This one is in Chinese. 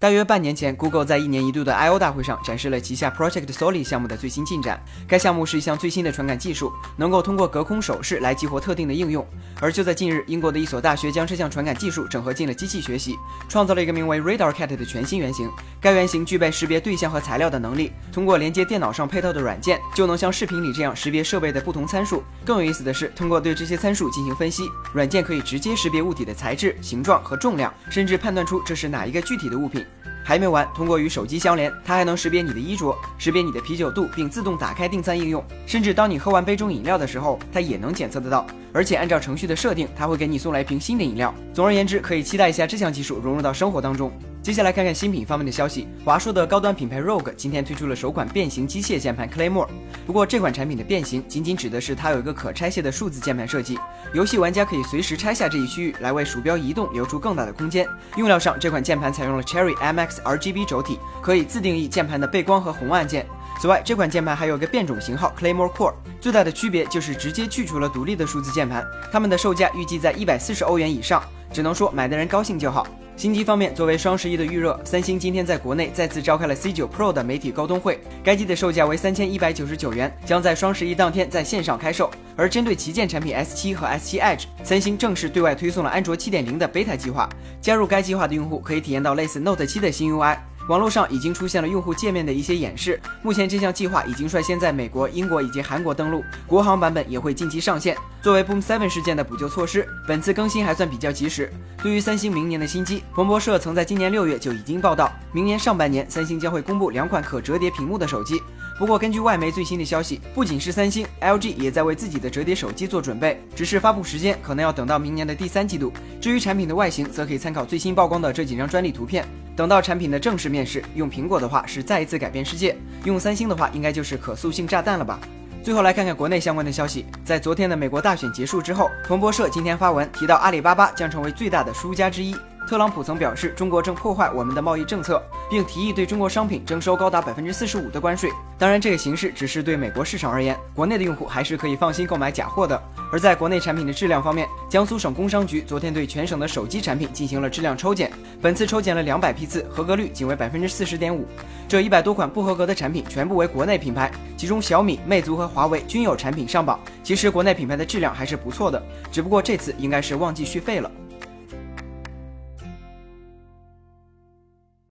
大约半年前，Google 在一年一度的 I/O 大会上展示了旗下 Project Soli 项目的最新进展。该项目是一项最新的传感技术，能够通过隔空手势来激活特定的应用。而就在近日，英国的一所大学将这项传感技术整合进了机器学习，创造了一个名为 Radar Cat 的全新原型。该原型具备识别对象和材料的能力，通过连接电脑上配套的软件，就能像视频里这样识别设备的不同参数。更有意思的是，通过对这些参数进行分析，软件可以直接识别物体的材质、形状和重量，甚至判断出这是哪一个具体的物品。还没完，通过与手机相连，它还能识别你的衣着，识别你的啤酒肚，并自动打开订餐应用。甚至当你喝完杯中饮料的时候，它也能检测得到。而且按照程序的设定，它会给你送来一瓶新的饮料。总而言之，可以期待一下这项技术融入到生活当中。接下来看看新品方面的消息。华硕的高端品牌 ROG 今天推出了首款变形机械键盘 Claymore。不过这款产品的变形仅仅指的是它有一个可拆卸的数字键盘设计，游戏玩家可以随时拆下这一区域来为鼠标移动留出更大的空间。用料上，这款键盘采用了 Cherry MX RGB 轴体，可以自定义键盘的背光和红按键。此外，这款键盘还有一个变种型号 Claymore Core，最大的区别就是直接去除了独立的数字键盘。它们的售价预计在一百四十欧元以上，只能说买的人高兴就好。新机方面，作为双十一的预热，三星今天在国内再次召开了 C9 Pro 的媒体沟通会。该机的售价为三千一百九十九元，将在双十一当天在线上开售。而针对旗舰产品 S7 和 S7 Edge，三星正式对外推送了安卓七点零的 beta 计划。加入该计划的用户可以体验到类似 Note 7的新 UI。网络上已经出现了用户界面的一些演示。目前这项计划已经率先在美国、英国以及韩国登陆，国行版本也会近期上线。作为 Boom Seven 事件的补救措施，本次更新还算比较及时。对于三星明年的新机，彭博社曾在今年六月就已经报道，明年上半年三星将会公布两款可折叠屏幕的手机。不过，根据外媒最新的消息，不仅是三星，LG 也在为自己的折叠手机做准备，只是发布时间可能要等到明年的第三季度。至于产品的外形，则可以参考最新曝光的这几张专利图片。等到产品的正式面世，用苹果的话是再一次改变世界，用三星的话应该就是可塑性炸弹了吧。最后来看看国内相关的消息，在昨天的美国大选结束之后，彭博社今天发文提到阿里巴巴将成为最大的输家之一。特朗普曾表示，中国正破坏我们的贸易政策，并提议对中国商品征收高达百分之四十五的关税。当然，这个形式只是对美国市场而言，国内的用户还是可以放心购买假货的。而在国内产品的质量方面，江苏省工商局昨天对全省的手机产品进行了质量抽检，本次抽检了两百批次，合格率仅为百分之四十点五。这一百多款不合格的产品全部为国内品牌，其中小米、魅族和华为均有产品上榜。其实国内品牌的质量还是不错的，只不过这次应该是忘记续费了。